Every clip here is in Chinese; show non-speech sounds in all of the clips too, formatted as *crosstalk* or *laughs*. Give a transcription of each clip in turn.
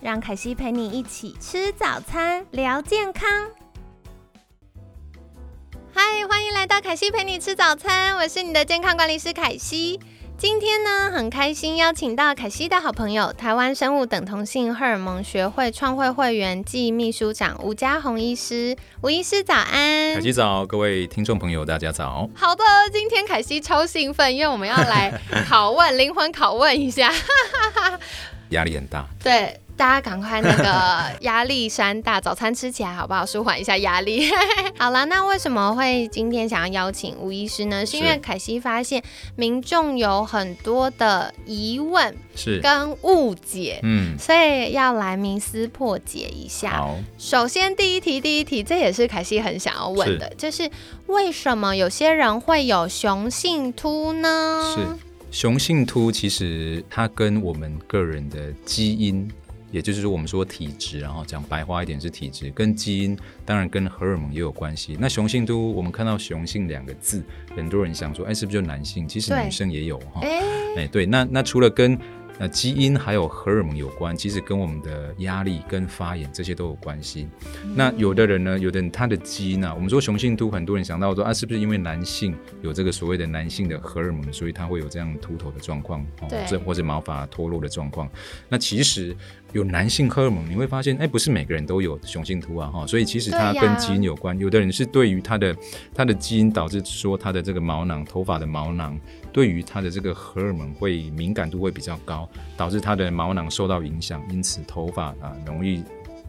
让凯西陪你一起吃早餐，聊健康。嗨，欢迎来到凯西陪你吃早餐，我是你的健康管理师凯西。今天呢，很开心邀请到凯西的好朋友，台湾生物等同性荷尔蒙学会创会会员暨秘书长吴家宏医师。吴医师早安，凯西早，各位听众朋友大家早。好的，今天凯西超兴奋，因为我们要来 *laughs* 拷问灵魂拷问一下，*laughs* 压力很大。对。大家赶快那个压力山大，早餐吃起来好不好？舒缓一下压力。*laughs* 好了，那为什么会今天想要邀请吴医师呢？是因为凯西发现民众有很多的疑问是跟误解，嗯，所以要来冥思破解一下。好，首先第一题，第一题，这也是凯西很想要问的，就是为什么有些人会有雄性秃呢？是雄性秃，其实它跟我们个人的基因。也就是说，我们说体质，然后讲白话一点是体质，跟基因，当然跟荷尔蒙也有关系。那雄性都，我们看到雄性两个字，很多人想说，哎，是不是就男性？其实女生也有哈。哎，对，那那除了跟呃基因还有荷尔蒙有关，其实跟我们的压力、跟发炎这些都有关系。那有的人呢，有的人他的基因啊，我们说雄性秃，很多人想到说啊，是不是因为男性有这个所谓的男性的荷尔蒙，所以他会有这样秃头的状况，这或者毛发脱落的状况？那其实有男性荷尔蒙，你会发现，哎，不是每个人都有雄性秃啊，哈，所以其实它跟基因有关。有的人是对于他的他的基因导致说他的这个毛囊、头发的毛囊。对于他的这个荷尔蒙会敏感度会比较高，导致他的毛囊受到影响，因此头发啊容易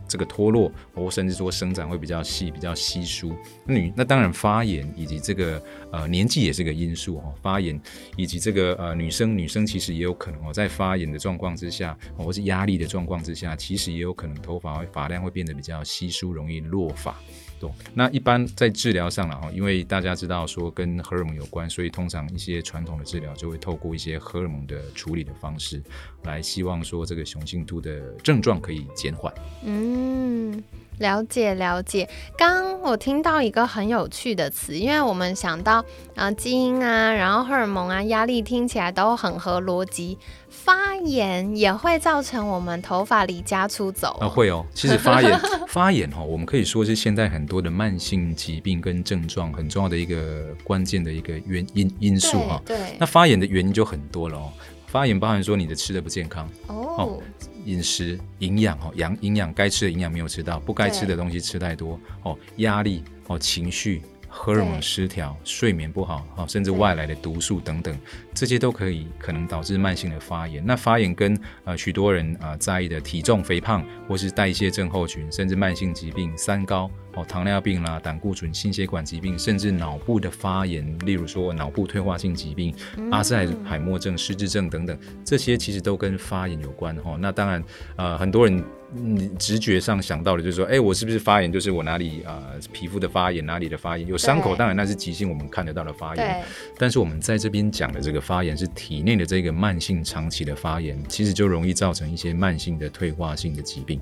这个脱落，或甚至说生长会比较细、比较稀疏。女那当然发炎以及这个呃年纪也是个因素哦，发炎以及这个呃女生女生其实也有可能哦，在发炎的状况之下，或是压力的状况之下，其实也有可能头发会发量会变得比较稀疏，容易落发。那一般在治疗上了哈，因为大家知道说跟荷尔蒙有关，所以通常一些传统的治疗就会透过一些荷尔蒙的处理的方式，来希望说这个雄性秃的症状可以减缓。嗯。了解了解，刚我听到一个很有趣的词，因为我们想到啊基因啊，然后荷尔蒙啊，压力听起来都很合逻辑。发炎也会造成我们头发离家出走啊，会哦。其实发炎 *laughs* 发炎哈，我们可以说是现在很多的慢性疾病跟症状很重要的一个关键的一个原因因素哈。对。那发炎的原因就很多了哦，发炎包含说你的吃的不健康哦。饮食营养哦，养营养该吃的营养没有吃到，不该吃的东西吃太多哦，压力哦，情绪、荷尔蒙失调、睡眠不好哦，甚至外来的毒素等等，这些都可以可能导致慢性的发炎。那发炎跟呃许多人啊在意的体重肥胖，或是代谢症候群，甚至慢性疾病三高。哦，糖尿病啦，胆固醇、心血管疾病，甚至脑部的发炎，例如说脑部退化性疾病、阿兹海默症、失智症等等，这些其实都跟发炎有关哈。那当然，呃，很多人直觉上想到的就是说，哎，我是不是发炎？就是我哪里啊皮肤的发炎，哪里的发炎？有伤口，当然那是急性，我们看得到的发炎。但是我们在这边讲的这个发炎是体内的这个慢性、长期的发炎，其实就容易造成一些慢性的退化性的疾病。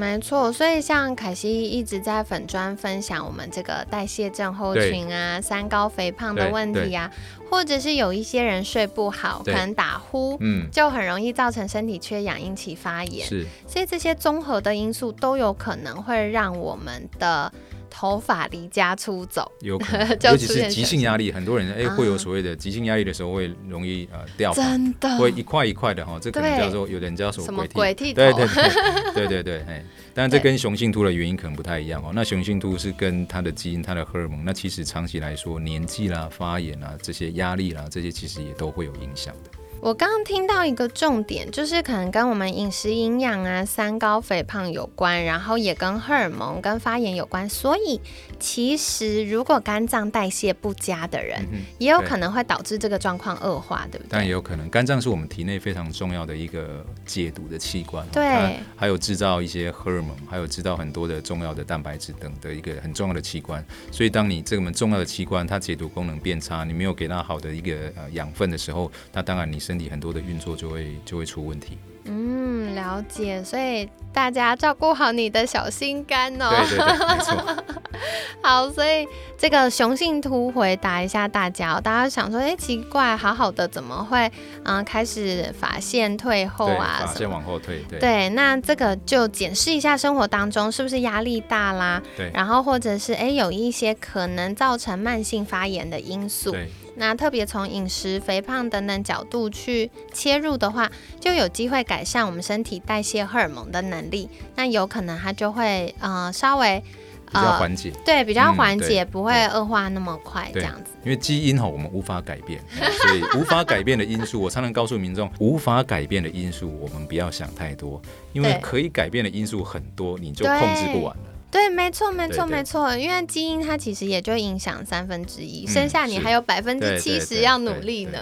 嗯，没错，所以像凯西一直在粉砖分享我们这个代谢症候群啊、三高肥胖的问题啊，或者是有一些人睡不好，可能打呼，嗯，就很容易造成身体缺氧，引起发炎。是，所以这些综合的因素都有可能会让我们的。头发离家出走，有可能，*laughs* 尤其是急性压力，很多人哎会有所谓的急性压力的时候会容易呃掉发，真的。会一块一块的哈，这可能叫做有人叫什么鬼剃。头，对对对对对对，哎，*laughs* 当然这跟雄性秃的原因可能不太一样哦。那雄性秃是跟它的基因、它的荷尔蒙，那其实长期来说年纪啦、发炎啦、这些压力啦，这些其实也都会有影响的。我刚刚听到一个重点，就是可能跟我们饮食营养啊、三高肥胖有关，然后也跟荷尔蒙、跟发炎有关。所以其实如果肝脏代谢不佳的人，也有可能会导致这个状况恶化，对不对？但也有可能，肝脏是我们体内非常重要的一个解毒的器官，对，还有制造一些荷尔蒙，还有制造很多的重要的蛋白质等的一个很重要的器官。所以当你这么重要的器官它解毒功能变差，你没有给它好的一个呃养分的时候，那当然你身体很多的运作就会就会出问题。嗯，了解。所以大家照顾好你的小心肝哦。对对对，没错。*laughs* 好，所以这个雄性秃回答一下大家，大家想说，哎，奇怪，好好的怎么会嗯开始发线退后啊？发线往后退，对。对，那这个就检视一下生活当中是不是压力大啦？对。然后或者是哎有一些可能造成慢性发炎的因素。对。那特别从饮食、肥胖等等角度去切入的话，就有机会改善我们身体代谢荷尔蒙的能力。那有可能它就会呃稍微比较缓解，对，比较缓解，不会恶化那么快这样子。因为基因哈我们无法改变，*laughs* 所以无法改变的因素，我常常告诉民众，无法改变的因素我们不要想太多，因为可以改变的因素很多，你就控制不完了。对，没错，没错，没错。因为基因它其实也就影响三分之一，剩下你还有百分之七十要努力呢。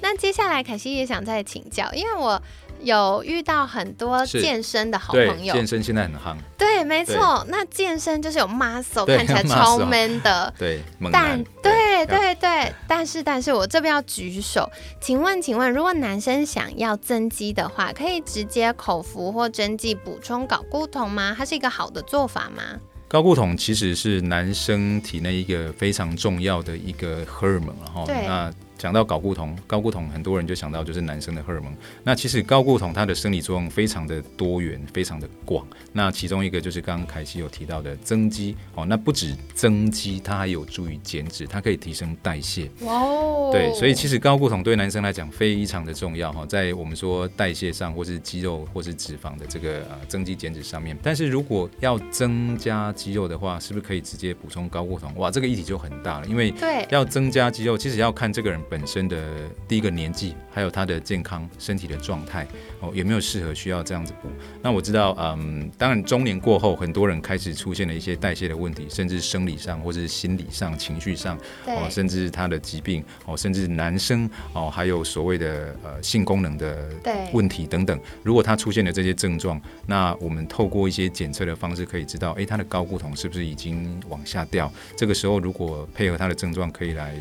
那接下来凯西也想再请教，因为我有遇到很多健身的好朋友，健身现在很夯。对，没错。那健身就是有 muscle，看起来 *laughs* 超 man 的。*laughs* 对，但对对对，但是但是我这边要举手，请问请问，如果男生想要增肌的话，可以直接口服或针剂补充睾固酮吗？它是一个好的做法吗？睾固酮其实是男生体内一个非常重要的一个荷尔蒙，然后那。讲到睾固酮，睾固酮很多人就想到就是男生的荷尔蒙。那其实睾固酮它的生理作用非常的多元，非常的广。那其中一个就是刚刚凯西有提到的增肌哦，那不止增肌，它还有助于减脂，它可以提升代谢。哇哦！对，所以其实睾固酮对男生来讲非常的重要哈，在我们说代谢上，或是肌肉或是脂肪的这个呃增肌减脂上面。但是如果要增加肌肉的话，是不是可以直接补充睾固酮？哇，这个议题就很大了，因为对要增加肌肉，其实要看这个人。本身的第一个年纪，还有他的健康身体的状态哦，有没有适合需要这样子补？那我知道，嗯，当然中年过后，很多人开始出现了一些代谢的问题，甚至生理上或者是心理上、情绪上哦，甚至他的疾病哦，甚至男生哦，还有所谓的呃性功能的问题等等。如果他出现了这些症状，那我们透过一些检测的方式可以知道，哎，他的高固酮是不是已经往下掉？这个时候如果配合他的症状，可以来。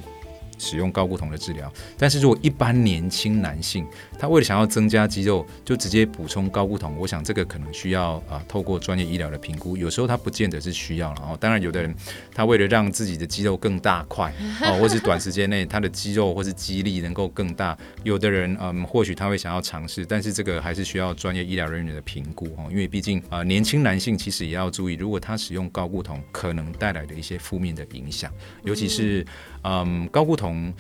使用高固酮的治疗，但是如果一般年轻男性，他为了想要增加肌肉，就直接补充高固酮，我想这个可能需要啊，透过专业医疗的评估，有时候他不见得是需要了哦。当然，有的人他为了让自己的肌肉更大块哦，或是短时间内他的肌肉或是肌力能够更大，有的人嗯，或许他会想要尝试，但是这个还是需要专业医疗人员的评估哦，因为毕竟啊，年轻男性其实也要注意，如果他使用高固酮可能带来的一些负面的影响，尤其是。嗯，高固酮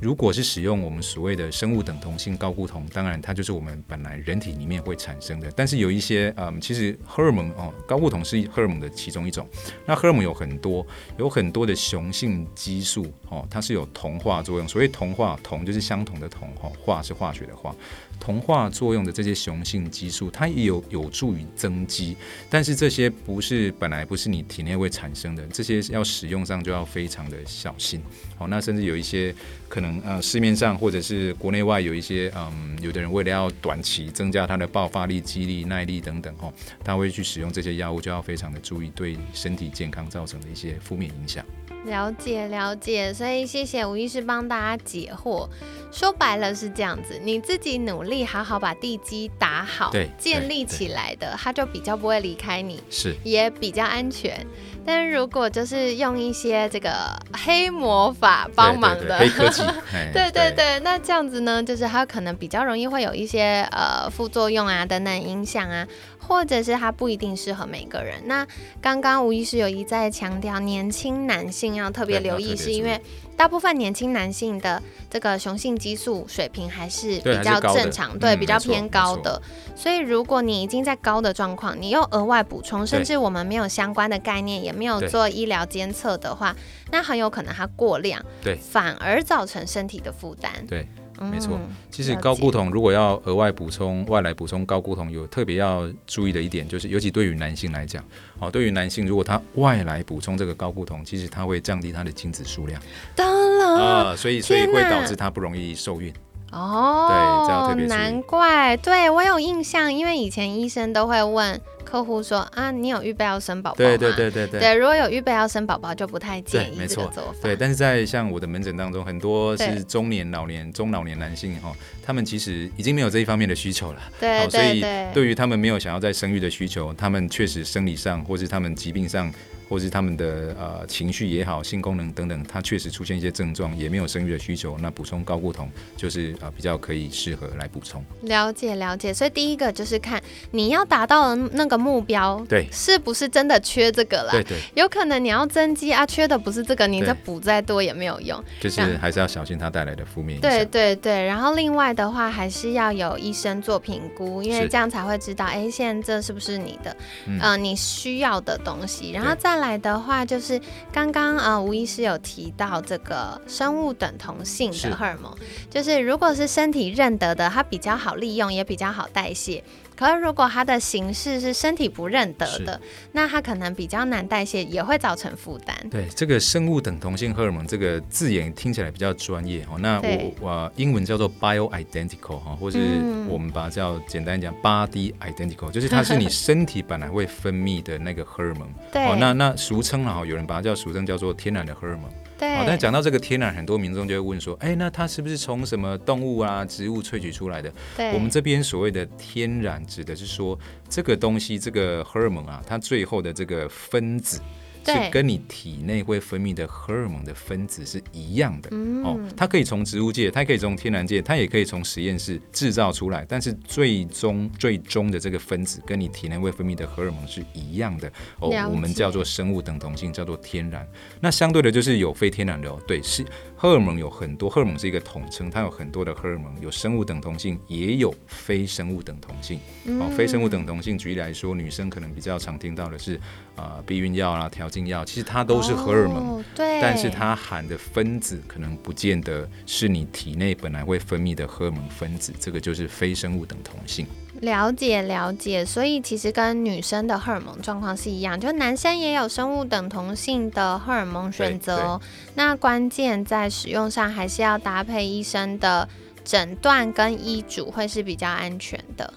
如果是使用我们所谓的生物等同性高固酮，当然它就是我们本来人体里面会产生的。但是有一些嗯，其实荷尔蒙哦，高固酮是荷尔蒙的其中一种。那荷尔蒙有很多，有很多的雄性激素哦，它是有同化作用。所谓同化，同就是相同的同，哈，化是化学的化。同化作用的这些雄性激素，它也有有助于增肌，但是这些不是本来不是你体内会产生的，这些要使用上就要非常的小心。好，那甚至有一些可能呃市面上或者是国内外有一些嗯，有的人为了要短期增加他的爆发力、肌力、耐力等等哈，他会去使用这些药物，就要非常的注意对身体健康造成的一些负面影响。了解了解，所以谢谢吴医师帮大家解惑。说白了是这样子，你自己努力好好把地基打好，对，建立起来的，它就比较不会离开你，是，也比较安全。但是如果就是用一些这个黑魔法帮忙的，对对 *laughs* 对，那这样子呢，就是它可能比较容易会有一些呃副作用啊等等影响啊。或者是它不一定适合每个人。那刚刚吴医师有一再强调，年轻男性要特别留意，是因为大部分年轻男性的这个雄性激素水平还是比较正常，对，比较偏高的。所以如果你已经在高的状况，你又额外补充，甚至我们没有相关的概念，也没有做医疗监测的话，那很有可能它过量，对，反而造成身体的负担。对。没错嗯。其实高固酮如果要额外补充、外来补充高固酮，有特别要注意的一点，就是尤其对于男性来讲，哦，对于男性如果他外来补充这个高固酮，其实他会降低他的精子数量当然啊、所以所以会导致他不容易受孕。哦，对这要特别难怪，对我有印象，因为以前医生都会问客户说啊，你有预备要生宝宝吗？对对对对对。对，如果有预备要生宝宝，就不太建议这个做法。对，但是在像我的门诊当中，很多是中年、老年、中老年男性哈、他们其实已经没有这一方面的需求了。对哦，所以对于他们没有想要再生育的需求，他们确实生理上，或是他们疾病上，或是他们的呃情绪也好、性功能等等，他确实出现一些症状，也没有生育的需求，那补充高固酮就是呃比较可以适合来补充。了解了解。所以第一个就是看你要达到的那个目标，对是不是真的缺这个啦？对对，有可能你要增肌啊，缺的不是这个，你再补再多也没有用。就是还是要小心它带来的负面影对响。对对对，然后另外的话，还是要有医生做评估，因为这样才会知道，哎，现在这是不是你的，嗯呃，你需要的东西。然后对再来的话，就是刚刚呃吴医师有提到这个生物等同性的荷尔蒙，就是如果是身体认得的，它比较好利用，也比较好代谢。可是如果它的形式是身体不认得的，那它可能比较难代谢，也会造成负担。对这个生物等同性荷尔蒙这个字眼听起来比较专业哦。那我我英文叫做 bioidentical 哈，或是嗯我们把它叫简单讲 body identical，就是它是你 *laughs* 身体本来会分泌的那个荷尔蒙。对，哦，那那俗称了哈，有人把它叫俗称叫做天然的荷尔蒙。对，哦，但讲到这个天然，很多民众就会问说，哎，那它是不是从什么动物啊、植物萃取出来的？对我们这边所谓的天然，指的是说这个东西，这个荷尔蒙啊，它最后的这个分子。对。是跟你体内会分泌的荷尔蒙的分子是一样的、嗯。哦，它可以从植物界，它可以从天然界，它也可以从实验室制造出来，但是最终最终的这个分子跟你体内会分泌的荷尔蒙是一样的。哦，我们叫做生物等同性，叫做天然。那相对的就是有非天然的哦，对，是荷尔蒙有很多，荷尔蒙是一个统称，它有很多的荷尔蒙，有生物等同性，也有非生物等同性。哦，非生物等同性，举例来说，女生可能比较常听到的是呃避孕药啦、调经药，其实它都是荷尔蒙。哦对，但是它含的分子可能不见得是你体内本来会分泌的荷尔蒙分子，这个就是非生物等同性。了解了解，所以其实跟女生的荷尔蒙状况是一样，就男生也有生物等同性的荷尔蒙选择哦。那关键在使用上，还是要搭配医生的诊断跟医嘱，会是比较安全的。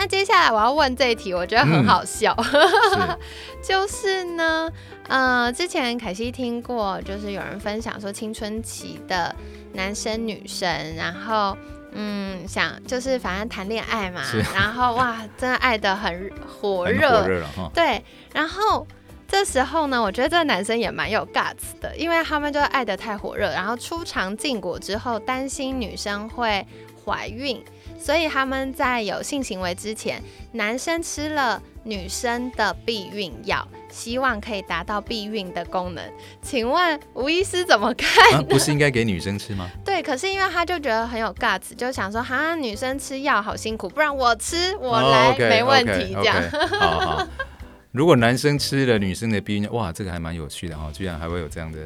那接下来我要问这一题，我觉得很嗯。好笑，是。*laughs* 就是呢，呃，之前凯西听过，就是有人分享说青春期的男生女生，然后嗯，想就是反正谈恋爱嘛，然后哇，真的爱的很火热，火热。对，然后这时候呢，我觉得这个男生也蛮有 guts 的，因为他们就爱的太火热，然后出尝禁果之后，担心女生会怀孕，所以他们在有性行为之前，男生吃了女生的避孕药，希望可以达到避孕的功能。请问吴医师怎么看？啊，不是应该给女生吃吗？*laughs* 对，可是因为他就觉得很有 guts，就想说，哈，女生吃药好辛苦，不然我吃，我来、没问题，这样。好好。*laughs* 如果男生吃了女生的避孕药，哇，这个还蛮有趣的哈、居然还会有这样的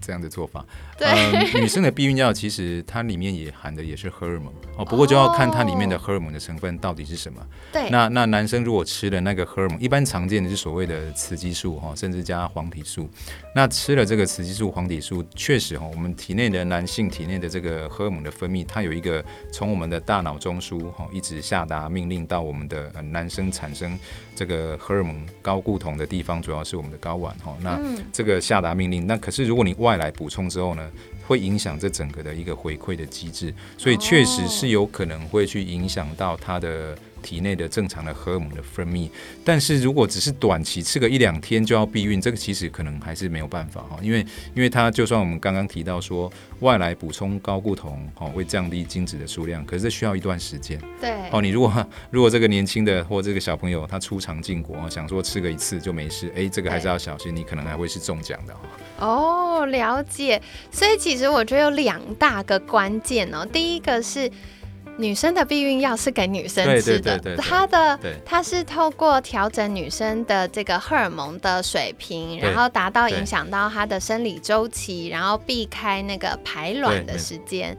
这样的做法。对嗯 *laughs* 女生的避孕药其实它里面也含的也是荷尔蒙哦，不过就要看它里面的荷尔蒙的成分到底是什么。对，那那男生如果吃了那个荷尔蒙，一般常见的是所谓的雌激素哈，甚至加黄体素。那吃了这个雌激素、黄体素，确实哈，我们体内的男性体内的这个荷尔蒙的分泌，它有一个从我们的大脑中枢哈，一直下达命令到我们的、呃、男生产生这个荷尔蒙高固酮的地方，主要是我们的睾丸哈。那嗯这个下达命令，那可是如果你外来补充之后呢，会影响这整个的一个回馈的机制，所以确实是有可能会去影响到它的体内的正常的荷尔蒙的分泌。但是如果只是短期吃个一两天就要避孕，这个其实可能还是没有办法哈，因为因为它就算我们刚刚提到说外来补充高固酮哦会降低精子的数量，可是这需要一段时间对，哦。你如果如果这个年轻的或这个小朋友他出肠禁果，哦想说吃个一次就没事，哎，这个还是要小心，你可能还会是中奖的哦。哦，了解。所以其实我觉得有两大个关键哦。第一个是女生的避孕药是给女生吃的，对对对对。它的对。它是透过调整女生的这个荷尔蒙的水平，然后达到影响到她的生理周期，然后避开那个排卵的时间。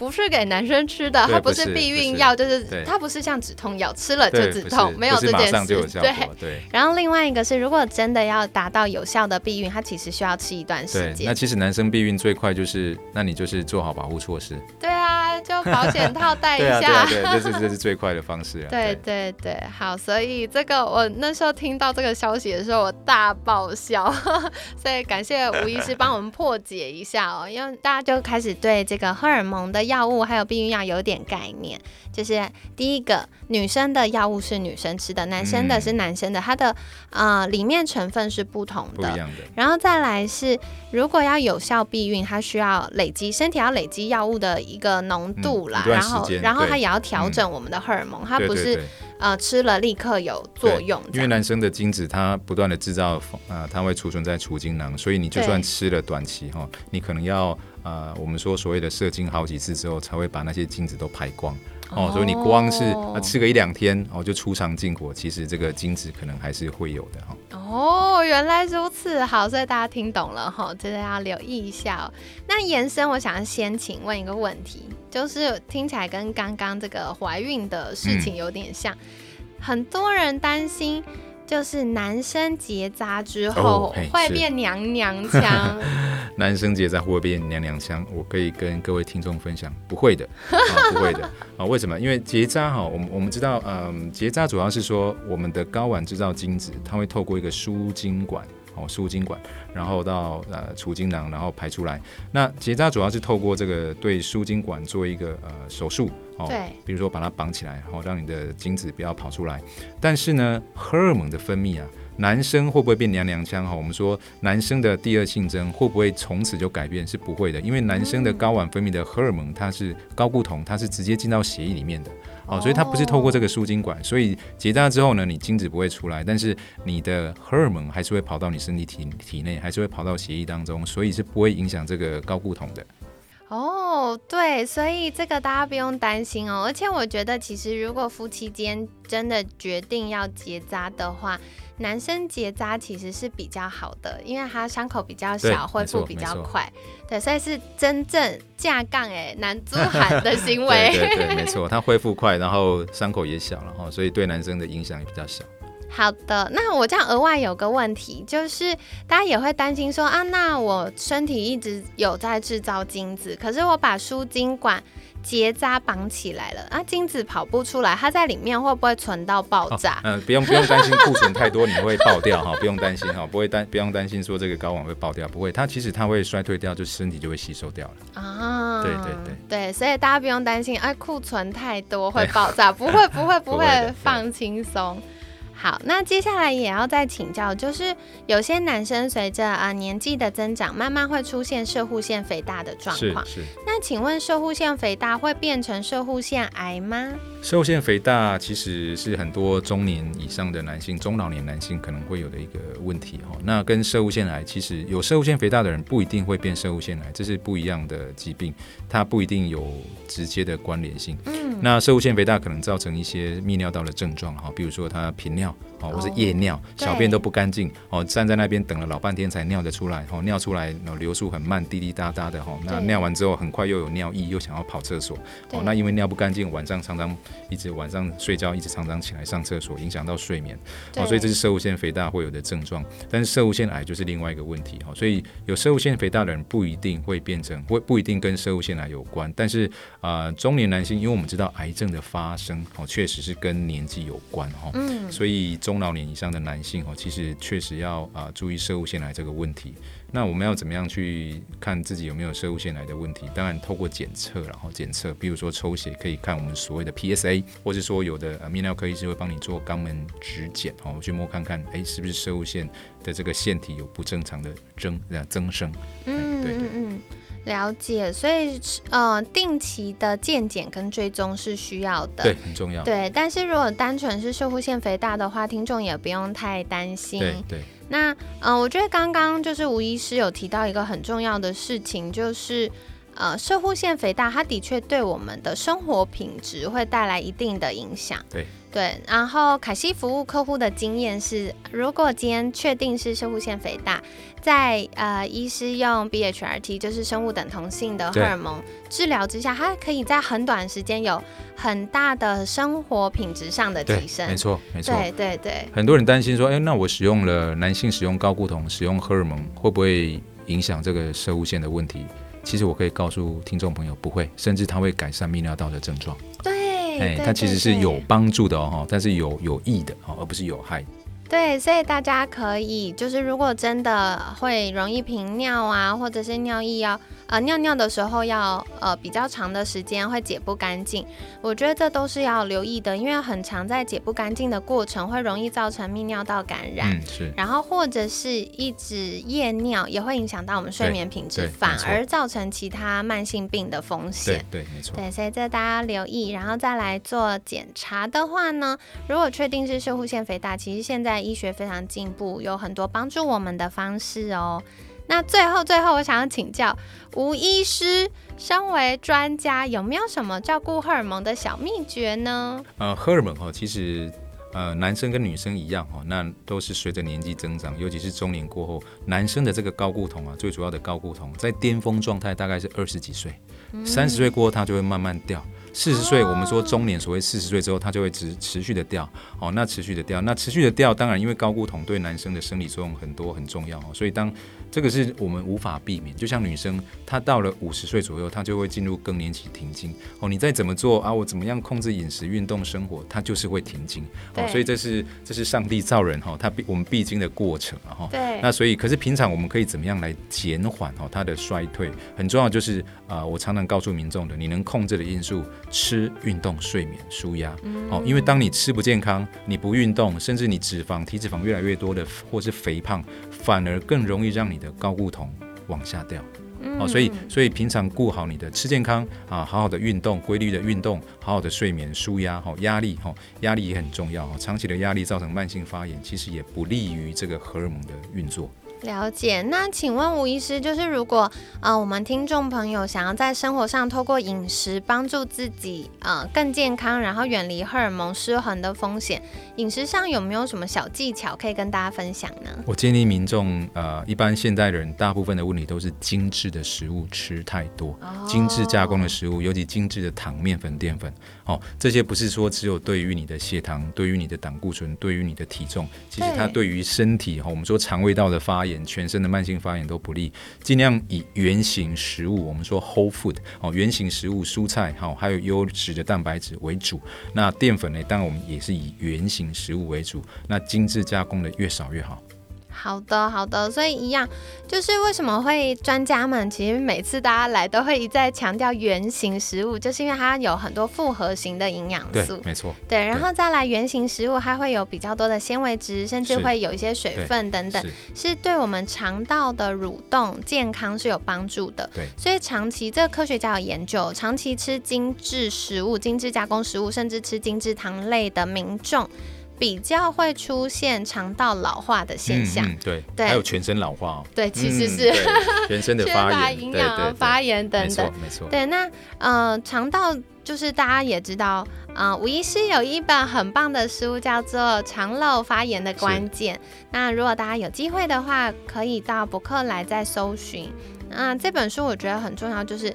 不是给男生吃的，它不是避孕药，就是它不是像止痛药，吃了就止痛，没有这件事。对。果，对。然后另外一个是，如果真的要达到有效的避孕，它其实需要吃一段时间，那。其实男生避孕最快就是，那你就是做好保护措施。对啊，就保险套戴一对啊，对下。啊，对啊，这是这是最快的方式啊。*laughs* 对对对，好，所以这个我那时候听到这个消息的时候，我大爆笑，*laughs* 所以感谢吴医师帮我们破解一下哦，因为大家就开始对这个荷尔蒙的药物还有避孕药有点概念。就是第一个，女生的药物是女生吃的，男生的是男生的，它的呃里面成分是不同的。然后再来是，如果要有效避孕，它需要累积身体要累积药物的一个浓度啦，嗯然后然后它也要调整我们的荷尔蒙，它不是对对对呃吃了立刻有作用。因为男生的精子它不断的制造，啊、它会储存在储精囊，所以你就算吃了短期哈，你可能要呃，我们说所谓的射精好几次之后，才会把那些精子都排光。哦，所以你光是、吃个一两天哦，就出肠进果，其实这个精子可能还是会有的哈。哦，原来如此，好，所以大家听懂了哈，真的要留意一下哦。那延伸，我想先请问一个问题，就是听起来跟刚刚这个怀孕的事情有点像，很多人担心。就是男生结扎之后会变娘娘腔，*laughs* 男生结扎会变娘娘腔？我可以跟各位听众分享，不会的，啊、*laughs* 不会的啊、为什么？因为结扎哈，我们我们知道，嗯，结扎主要是说我们的睾丸制造精子，它会透过一个输精管。哦，输精管，然后到呃储精囊，然后排出来。那结扎主要是透过这个对输精管做一个呃手术，哦，对，比如说把它绑起来，然哦，让你的精子不要跑出来。但是呢，荷尔蒙的分泌啊，男生会不会变娘娘腔？哈，我们说男生的第二性征会不会从此就改变？是不会的，因为男生的睾丸分泌的荷尔蒙，它是睾固酮，它是直接进到血液里面的。哦，所以它不是透过这个输精管，所以结扎之后呢，你精子不会出来，但是你的荷尔蒙还是会跑到你身体体体内，还是会跑到血液当中，所以是不会影响这个高固酮的。哦，对，所以这个大家不用担心哦。而且我觉得，其实如果夫妻间真的决定要结扎的话，男生结扎其实是比较好的，因为他伤口比较小，恢复比较快。对，所以是真正架杠哎男猪喊的行为。*laughs* 对对对，没错，他恢复快，然后伤口也小了哈，所以对男生的影响也比较小。好的，那我这样额外有个问题，就是大家也会担心说啊，那我身体一直有在制造精子，可是我把输精管结扎绑起来了，啊，精子跑不出来，它在里面会不会存到爆炸？嗯、不用不用担心库存太多你会爆掉哈，不用担心哈，不会担不用担心说这个睾丸会爆掉，不会，它其实它会衰退掉，就身体就会吸收掉了。啊，对对对对，所以大家不用担心，哎，库存太多会爆炸，*laughs* 不会不会不会不会，放轻松。好，那接下来也要再请教，就是有些男生随着啊、年纪的增长，慢慢会出现射护腺肥大的状况。是是，那请问射护腺肥大会变成射护腺癌吗？射物腺肥大其实是很多中年以上的男性、中老年男性可能会有的一个问题哈。那跟射物腺癌其实有射物腺肥大的人不一定会变射物腺癌，这是不一样的疾病，它不一定有直接的关联性。嗯，那射物腺肥大可能造成一些泌尿道的症状哈，比如说他频尿哦，或是夜尿，对小便都不干净哦，站在那边等了老半天才尿得出来哦，尿出来然后流速很慢，滴滴答答的哈。那尿完之后很快又有尿意，又想要跑厕所哦，那因为尿不干净，晚上常常一直晚上睡觉一直常常起来上厕所，影响到睡眠对哦，所以这是射物腺肥大会有的症状。但是射物腺癌就是另外一个问题哈，所以有射物腺肥大的人不一定会变成，会不一定跟射物腺癌有关，但是啊、呃中年男性，因为我们知道癌症的发生哦，确实是跟年纪有关哈。嗯，所以中老年以上的男性哦，其实确实要啊、注意射物腺癌这个问题。那我们要怎么样去看自己有没有射物腺癌的问题？当然透过检测，然后检测，比如说抽血可以看我们所谓的 PSA，或是说有的呃泌尿科医师会帮你做肛门指检哦，去摸看看，哎，是不是射物腺的这个腺体有不正常的增增生？嗯对对，了解。所以呃，定期的健检跟追踪是需要的。对，很重要。对，但是如果单纯是射护腺肥大的话，听众也不用太担心。对对那嗯、呃我觉得刚刚就是吴医师有提到一个很重要的事情，就是呃，射护腺肥大，它的确对我们的生活品质会带来一定的影响。对对，然后凯西服务客户的经验是，如果今天确定是射护腺肥大，在呃医师用 BHRT 就是生物等同性的荷尔蒙治疗之下，它可以在很短时间有很大的生活品质上的提升。没错，没错。对对对。很多人担心说，哎，那我使用了男性使用高固酮，使用荷尔蒙会不会影响这个射护腺的问题？其实我可以告诉听众朋友，不会，甚至它会改善泌尿道的症状。对，哎，它其实是有帮助的哦，但是有有益的哦，而不是有害。对，所以大家可以就是，如果真的会容易频尿啊，或者是尿意要。呃，尿尿的时候要呃比较长的时间会解不干净，我觉得这都是要留意的，因为很长在解不干净的过程会容易造成泌尿道感染，嗯是，然后或者是一直夜尿也会影响到我们睡眠品质，反而造成其他慢性病的风险，对对没错，对，所以这大家留意，然后再来做检查的话呢，如果确定是射护腺肥大，其实现在医学非常进步，有很多帮助我们的方式哦。那最后，最后，我想要请教吴医师，身为专家，有没有什么照顾荷尔蒙的小秘诀呢？呃，荷尔蒙哈，其实呃，男生跟女生一样哈，那都是随着年纪增长，尤其是中年过后，男生的这个高固酮啊，最主要的高固酮在巅峰状态大概是二十几岁，三十岁过后它就会慢慢掉。四十岁，我们说中年，所谓四十岁之后，它就会持持续的掉，哦，那持续的掉，那持续的掉，当然因为高固酮对男生的生理作用很多很重要哦，所以当这个是我们无法避免，就像女生，她到了五十岁左右，她就会进入更年期停经哦。你再怎么做啊，我怎么样控制饮食、运动、生活，她就是会停经哦。所以这是这是上帝造人哈，他必我们必经的过程啊哈。对。那所以，可是平常我们可以怎么样来减缓哦它的衰退？很重要就是啊，我常常告诉民众的，你能控制的因素，吃、运动、睡眠、舒压哦。因为当你吃不健康，你不运动，甚至你脂肪、体脂肪越来越多的，或是肥胖，反而更容易让你。的高固酮往下掉，哦，所以所以平常顾好你的吃健康啊，好好的运动，规律的运动，好好的睡眠，舒压，哈，压力，哈，压力也很重要，长期的压力造成慢性发炎，其实也不利于这个荷尔蒙的运作。了解，那请问吴医师，就是如果呃我们听众朋友想要在生活上透过饮食帮助自己呃更健康，然后远离荷尔蒙失衡的风险，饮食上有没有什么小技巧可以跟大家分享呢？我建议民众呃一般现代人大部分的问题都是精致的食物吃太多，精致加工的食物，尤其精致的糖、面粉、淀粉，哦这些不是说只有对于你的血糖、对于你的胆固醇、对于你的体重，其实它对于身体哈，我们说肠胃道的发炎。全身的慢性发炎都不利，尽量以圆形食物，我们说 whole food 哦，圆形食物、蔬菜好，还有优质的蛋白质为主。那淀粉呢，当然我们也是以圆形食物为主。那精致加工的越少越好。好的，好的，所以一样，就是为什么会专家们其实每次大家来都会一再强调原形食物，就是因为它有很多复合型的营养素，没错，对，然后再来原形食物，它会有比较多的纤维质，甚至会有一些水分等等，是对我们肠道的蠕动健康是有帮助的。对，所以长期这个科学家有研究，长期吃精致食物、精致加工食物，甚至吃精致糖类的民众。比较会出现肠道老化的现象，对，对。还有全身老化哦，对，其实是 *laughs* 全身的发炎、营养发炎等等，没错，对，那呃，肠道就是大家也知道，呃，吴医师有一本很棒的书，叫做《肠漏发炎的关键》，那如果大家有机会的话，可以到博客来再搜寻，那这本书我觉得很重要，就是。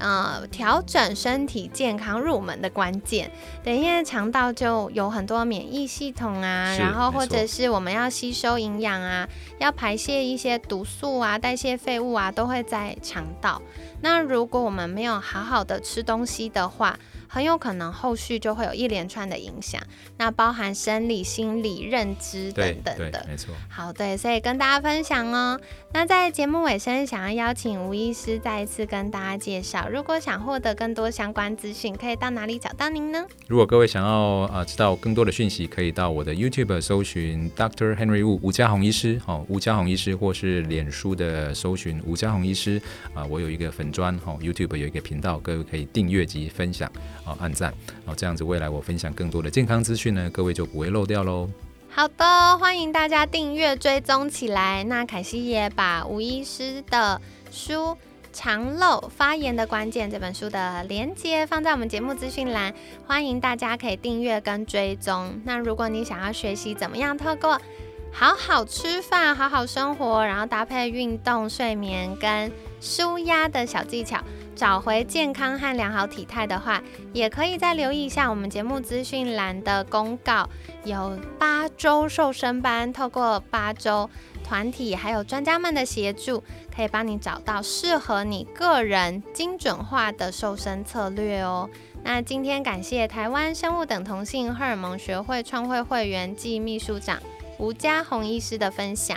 呃，调整身体健康入门的关键，对，因为肠道就有很多免疫系统啊，然后或者是我们要吸收营养啊，要排泄一些毒素啊，代谢废物啊，都会在肠道。那如果我们没有好好的吃东西的话，很有可能后续就会有一连串的影响，那包含生理、心理、认知等等的。没错。好，对，所以跟大家分享哦。那在节目尾声，想要邀请吴医师再一次跟大家介绍，如果想获得更多相关资讯，可以到哪里找到您呢？如果各位想要啊知道更多的讯息，可以到我的 YouTube 搜寻 Dr. Henry Wu 吴家宏医师，好，吴家宏医师，或是脸书的搜寻吴家宏医师啊，我有一个粉砖，哈，YouTube 有一个频道，各位可以订阅及分享。好，按赞，好，这样子未来我分享更多的健康资讯呢，各位就不会漏掉喽。好的，欢迎大家订阅追踪起来。那凯西也把吴医师的书《肠漏发炎的关键这本书的连接放在我们节目资讯栏，欢迎大家可以订阅跟追踪。那如果你想要学习怎么样透过好好吃饭、好好生活，然后搭配运动、睡眠跟舒压的小技巧，找回健康和良好体态的话，也可以再留意一下我们节目资讯栏的公告，有八周瘦身班，透过八周团体还有专家们的协助，可以帮你找到适合你个人精准化的瘦身策略哦。那今天感谢台湾生物等同性荷尔蒙学会创会会员暨秘书长吴家宏医师的分享。